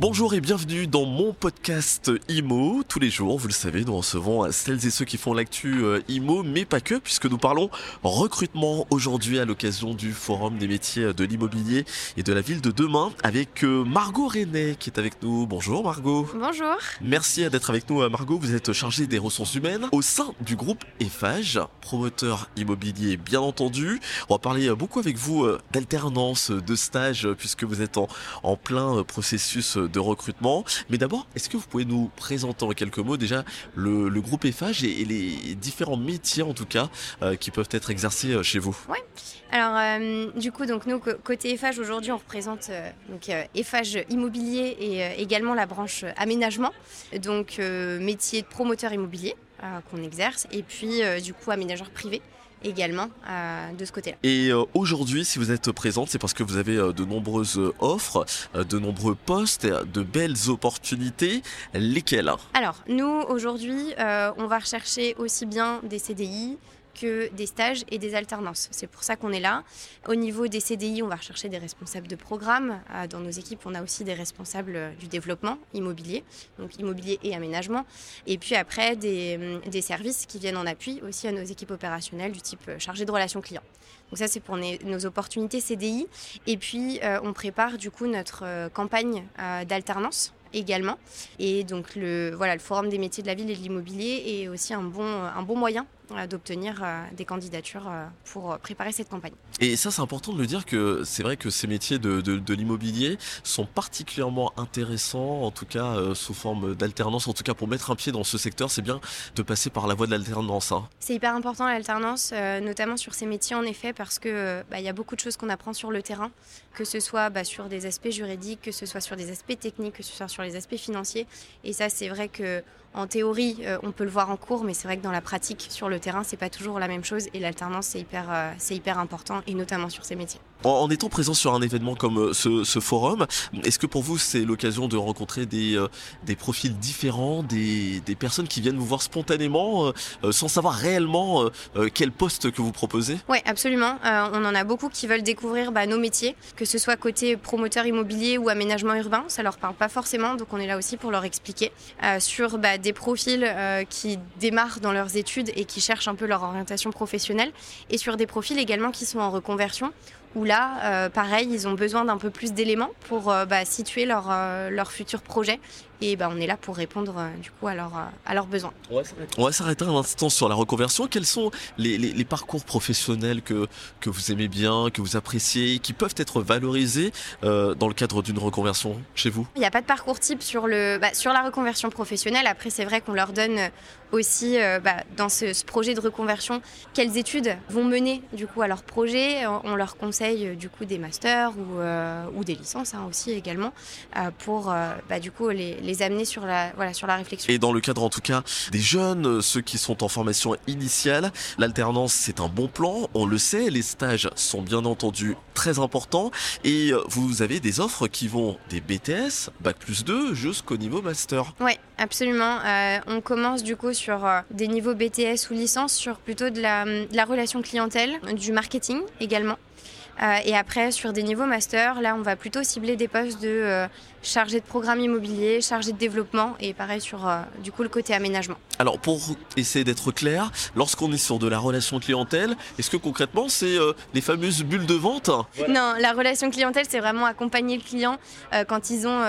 Bonjour et bienvenue dans mon podcast IMO. Tous les jours, vous le savez, nous recevons celles et ceux qui font l'actu euh, IMO, mais pas que, puisque nous parlons recrutement aujourd'hui à l'occasion du Forum des métiers de l'immobilier et de la ville de demain avec euh, Margot René qui est avec nous. Bonjour Margot. Bonjour. Merci d'être avec nous euh, Margot. Vous êtes chargée des ressources humaines au sein du groupe EFAGE, promoteur immobilier bien entendu. On va parler beaucoup avec vous d'alternance, de stage, puisque vous êtes en, en plein processus de recrutement. Mais d'abord, est-ce que vous pouvez nous présenter en quelques mots déjà le, groupe EFAGE et, les différents métiers en tout cas euh, qui peuvent être exercés euh, chez vous? Oui. Alors euh, du coup, donc nous côté EFAGE aujourd'hui, on représente donc EFAGE immobilier et également la branche aménagement, donc métier de promoteur immobilier qu'on exerce et puis du coup aménageur privé également euh, de ce côté-là. Et euh, aujourd'hui, si vous êtes présente, c'est parce que vous avez euh, de nombreuses offres, de nombreux postes, de belles opportunités. Lesquelles? Alors, nous, aujourd'hui, on va rechercher aussi bien des CDI, des stages et des alternances. C'est pour ça qu'on est là. Au niveau des CDI, on va rechercher des responsables de programme. Euh, dans nos équipes, on a aussi des responsables euh, du développement immobilier, donc immobilier et aménagement. Et puis après, des, hum, des services qui viennent en appui aussi à nos équipes opérationnelles du type euh, chargé de relations clients. Donc ça, c'est pour nos opportunités CDI. Et puis, on prépare du coup notre campagne d'alternance également. Et donc le, voilà, le Forum des métiers de la ville et de l'immobilier est aussi un bon, un bon moyen euh, d'obtenir euh, des candidatures euh, pour préparer cette campagne. Et ça, c'est important de le dire que c'est vrai que ces métiers de, de, l'immobilier sont particulièrement intéressants, en tout cas sous forme d'alternance, en tout cas pour mettre un pied dans ce secteur, c'est bien de passer par la voie de l'alternance. Hein. C'est hyper important l'alternance, notamment sur ces métiers en effet, parce que bah, il y a beaucoup de choses qu'on apprend sur le terrain, que ce soit bah, sur des aspects juridiques, que ce soit sur des aspects techniques, que ce soit sur les aspects financiers. Et ça, c'est vrai que en théorie, euh, on peut le voir en cours, mais c'est vrai que dans la pratique, sur le terrain, c'est pas toujours la même chose. Et l'alternance, c'est hyper, euh, c'est hyper important, et notamment sur ces métiers. En, étant présent sur un événement comme euh, ce, forum, est-ce que pour vous, c'est l'occasion de rencontrer des, des profils différents, des, personnes qui viennent vous voir spontanément, sans savoir réellement quel poste que vous proposez? Oui, absolument. on en a beaucoup qui veulent découvrir bah, nos métiers, que ce soit côté promoteur immobilier ou aménagement urbain. Ça leur parle pas forcément, donc on est là aussi pour leur expliquer sur bah, des profils euh, qui démarrent dans leurs études et qui cherchent un peu leur orientation professionnelle, et sur des profils également qui sont en reconversion, où là, euh, pareil, ils ont besoin d'un peu plus d'éléments pour euh, bah, situer leur, leur futur projet et ben, on est là pour répondre euh, du coup à, leur, euh, à leurs besoins. On va s'arrêter un instant sur la reconversion. Quels sont les, les, parcours professionnels que, que vous aimez bien, que vous appréciez, qui peuvent être valorisés euh, dans le cadre d'une reconversion chez vous? Il n'y a pas de parcours type sur, le, bah, sur la reconversion professionnelle. Après, c'est vrai qu'on leur donne aussi bah, dans ce, projet de reconversion quelles études vont mener du coup à leur projet. On leur conseille du coup des masters ou, ou des licences hein, aussi également pour bah, du coup les les amener sur la, voilà, sur la réflexion. Et dans le cadre en tout cas des jeunes, euh, ceux qui sont en formation initiale, l'alternance c'est un bon plan, on le sait, les stages sont bien entendu très importants et euh, vous avez des offres qui vont des BTS, Bac plus 2 jusqu'au niveau master. Oui, absolument. Euh, on commence du coup sur des niveaux BTS ou licence sur plutôt de la, de la relation clientèle, du marketing également. Euh, et après, sur des niveaux master, là, on va plutôt cibler des postes de euh, chargé de programme immobilier, chargé de développement et pareil sur euh, du coup le côté aménagement. Alors pour essayer d'être clair, lorsqu'on est sur de la relation clientèle, est-ce que concrètement c'est les fameuses bulles de vente? Non, la relation clientèle c'est vraiment accompagner le client quand ils ont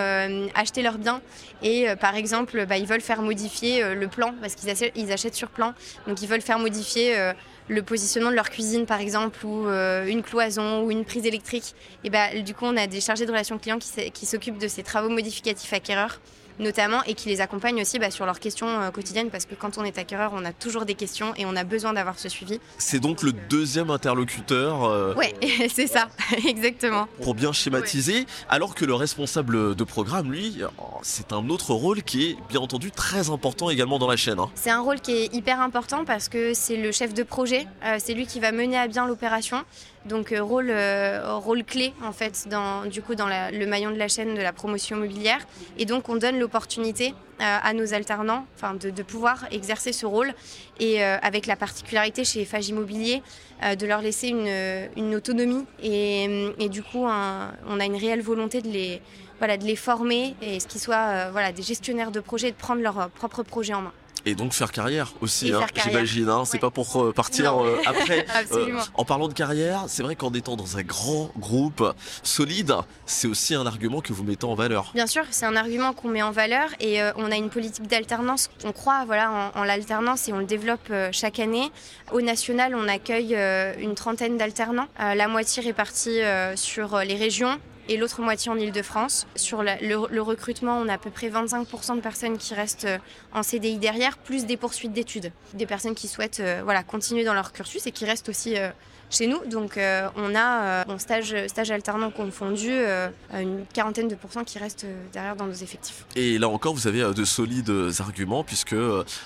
acheté leur bien et par exemple bah, ils veulent faire modifier le plan parce qu'ils achètent, ils achètent sur plan, donc ils veulent faire modifier le positionnement de leur cuisine par exemple ou euh, une cloison ou une prise électrique. Et bah, du coup on a des chargés de relations clients qui, qui s'occupent de ces travaux modificatifs acquéreurs notamment et qui les accompagne aussi bah, sur leurs questions euh, quotidiennes parce que quand on est acquéreur, on a toujours des questions et on a besoin d'avoir ce suivi. C'est donc le deuxième interlocuteur. Euh, oui, c'est ça, exactement. Pour bien schématiser, alors que le responsable de programme, lui, c'est un autre rôle qui est bien entendu très important également dans la chaîne. Hein. C'est un rôle qui est hyper important parce que c'est le chef de projet, euh, c'est lui qui va mener à bien l'opération. Donc euh, rôle, rôle clé en fait dans, du coup, dans le maillon de la chaîne de la promotion immobilière. Et donc on donne opportunité à nos alternants, de, pouvoir exercer ce rôle et avec la particularité chez Fage Immobilier de leur laisser une, autonomie et, du coup on a une réelle volonté de les, former et ce qu'ils soient voilà, des gestionnaires de projets, de prendre leur propre projet en main. Et donc faire carrière aussi, hein, j'imagine. Hein, c'est pas pour euh, partir euh, après. Euh, en parlant de carrière, c'est vrai qu'en étant dans un grand groupe solide, c'est aussi un argument que vous mettez en valeur. Bien sûr, c'est un argument qu'on met en valeur et on a une politique d'alternance. On croit voilà, en, l'alternance et on le développe chaque année. Au national, on accueille une trentaine d'alternants, la moitié répartie sur les régions et l'autre moitié en Ile-de-France. Sur le, recrutement, on a à peu près 25% de personnes qui restent euh, en CDI derrière, plus des poursuites d'études. Des personnes qui souhaitent euh, voilà, continuer dans leur cursus et qui restent aussi euh, chez nous. Donc euh, on a, euh, stage, stage alternant confondu, une quarantaine de pourcents qui restent derrière dans nos effectifs. Et là encore, vous avez de solides arguments puisque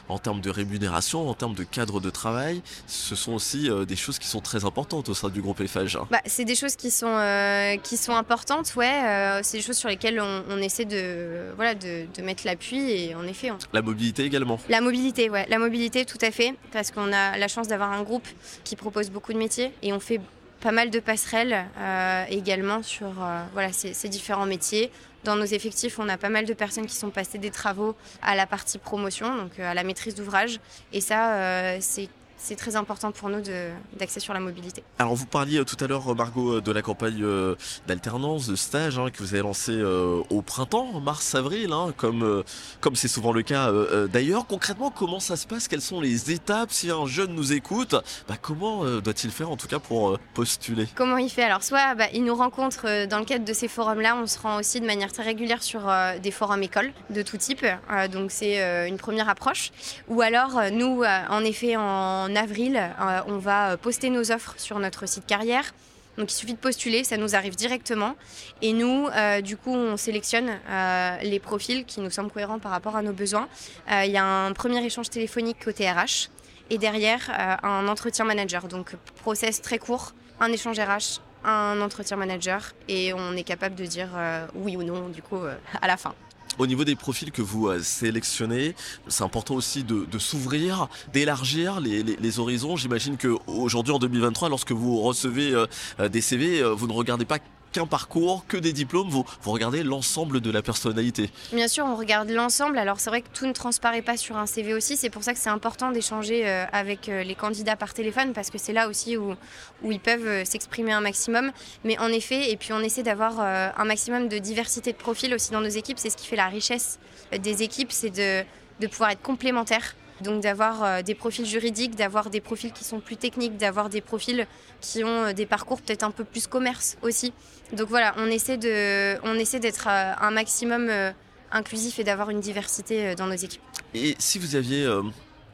en termes de rémunération, en termes de cadre de travail, ce sont aussi des choses qui sont très importantes au sein du groupe EFAGE. Bah, c'est des choses qui sont, qui sont importantes, ouais. c'est des choses sur lesquelles on, essaie de, voilà, de, de mettre l'appui et en effet. La mobilité également La mobilité, ouais. La mobilité, tout à fait, parce qu'on a la chance d'avoir un groupe qui propose beaucoup de métiers et on fait pas mal de passerelles euh, également sur euh, voilà, ces, ces, différents métiers. Dans nos effectifs, on a pas mal de personnes qui sont passées des travaux à la partie promotion, donc euh, à la maîtrise d'ouvrage. Et ça, c'est c'est très important pour nous d'accès sur la mobilité. Alors vous parliez euh, tout à l'heure, Margot, euh, de la campagne euh, d'alternance, de stage hein, que vous avez lancée au printemps, mars-avril, hein, comme comme c'est souvent le cas d'ailleurs. Concrètement, comment ça se passe? Quelles sont les étapes? Si un jeune nous écoute, bah, comment doit-il faire en tout cas pour postuler? Comment il fait? Alors soit bah, il nous rencontre dans le cadre de ces forums-là, on se rend aussi de manière très régulière sur des forums écoles de tout type, donc c'est une première approche. Ou alors nous, en effet, en avril, euh, on va euh, poster nos offres sur notre site carrière. Donc il suffit de postuler, ça nous arrive directement. Et nous, euh, du coup, on sélectionne les profils qui nous semblent cohérents par rapport à nos besoins. Il y a un premier échange téléphonique côté RH et derrière un entretien manager. Donc process très court, un échange RH, un entretien manager et on est capable de dire oui ou non du coup à la fin. Au niveau des profils que vous euh, sélectionnez, c'est important aussi de, s'ouvrir, d'élargir les, horizons. J'imagine qu'aujourd'hui, en 2023, lorsque vous recevez euh, euh, des CV, vous ne regardez pas parcours, que des diplômes, vous, vous regardez l'ensemble de la personnalité. Bien sûr, on regarde l'ensemble. Alors c'est vrai que tout ne transparaît pas sur un CV aussi. C'est pour ça que c'est important d'échanger euh, avec euh, les candidats par téléphone parce que c'est là aussi où, où ils peuvent euh, s'exprimer un maximum. Mais en effet, et puis on essaie d'avoir un maximum de diversité de profils aussi dans nos équipes. C'est ce qui fait la richesse des équipes, c'est de, de pouvoir être complémentaires donc d'avoir euh, des profils juridiques, d'avoir des profils qui sont plus techniques, d'avoir des profils qui ont euh, des parcours peut-être un peu plus commerce aussi. Donc voilà, on essaie de, on essaie d'être euh, un maximum inclusif et d'avoir une diversité dans nos équipes. Et si vous aviez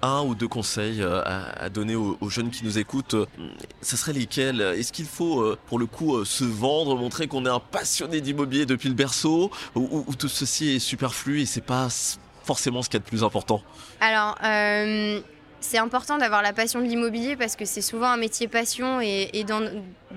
un ou deux conseils à, donner aux, jeunes qui nous écoutent, ce serait lesquels? Est-ce qu'il faut, pour le coup, se vendre, montrer qu'on est un passionné d'immobilier depuis le berceau, ou, ou, tout ceci est superflu et c'est pas forcément ce qu'il y a de plus important. Alors, euh, c'est important d'avoir la passion de l'immobilier parce que c'est souvent un métier passion et, dans,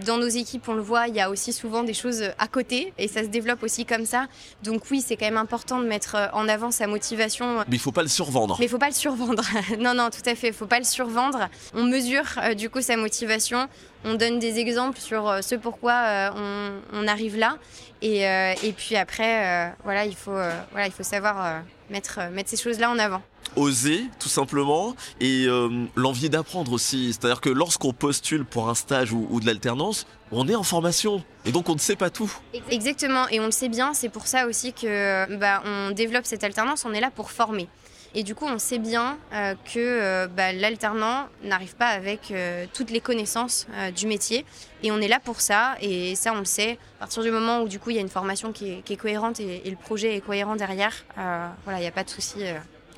dans, nos équipes, on le voit, il y a aussi souvent des choses à côté et ça se développe aussi comme ça. Donc oui, c'est quand même important de mettre en avant sa motivation. Mais il faut pas le survendre. Mais il faut pas le survendre. non, non, tout à fait, il faut pas le survendre. On mesure euh, du coup sa motivation. On donne des exemples sur euh, ce pourquoi on, on, arrive là. Et, et puis après, voilà, il faut, voilà, il faut savoir mettre, euh, mettre ces choses-là en avant oser tout simplement et euh, l'envie d'apprendre aussi. C'est-à-dire que lorsqu'on postule pour un stage ou, de l'alternance, on est en formation et donc on ne sait pas tout. Exactement et on le sait bien. C'est pour ça aussi que bah, on développe cette alternance. On est là pour former. Et du coup, on sait bien euh, que bah, l'alternant n'arrive pas avec toutes les connaissances du métier. Et on est là pour ça. Et ça, on le sait. À partir du moment où, du coup, il y a une formation qui est, cohérente et, et, le projet est cohérent derrière, voilà, il n'y a pas de souci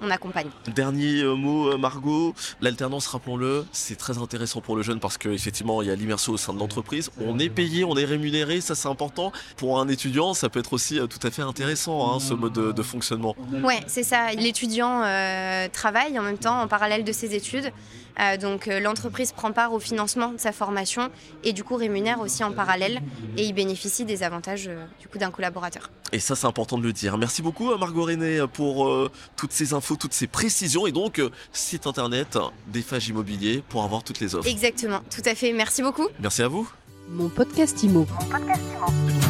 on accompagne. Dernier euh, mot, euh, Margot, l'alternance, rappelons-le, c'est très intéressant pour le jeune parce qu'effectivement, il y a l'immersion au sein de l'entreprise. On est payé, on est rémunéré, ça c'est important. Pour un étudiant, ça peut être aussi euh, tout à fait intéressant, hein, ce mode de, fonctionnement. Ouais, c'est ça. L'étudiant travaille en même temps, en parallèle de ses études. Euh, donc euh, l'entreprise prend part au financement de sa formation et du coup rémunère aussi en parallèle et il bénéficie des avantages du coup d'un collaborateur. Et ça c'est important de le dire. Merci beaucoup à Margot René pour toutes ces infos, toutes ces précisions et donc site internet d'Eiffage Immobilier pour avoir toutes les offres. Exactement, tout à fait. Merci beaucoup. Merci à vous. Mon podcast Imo. Mon podcast Imo.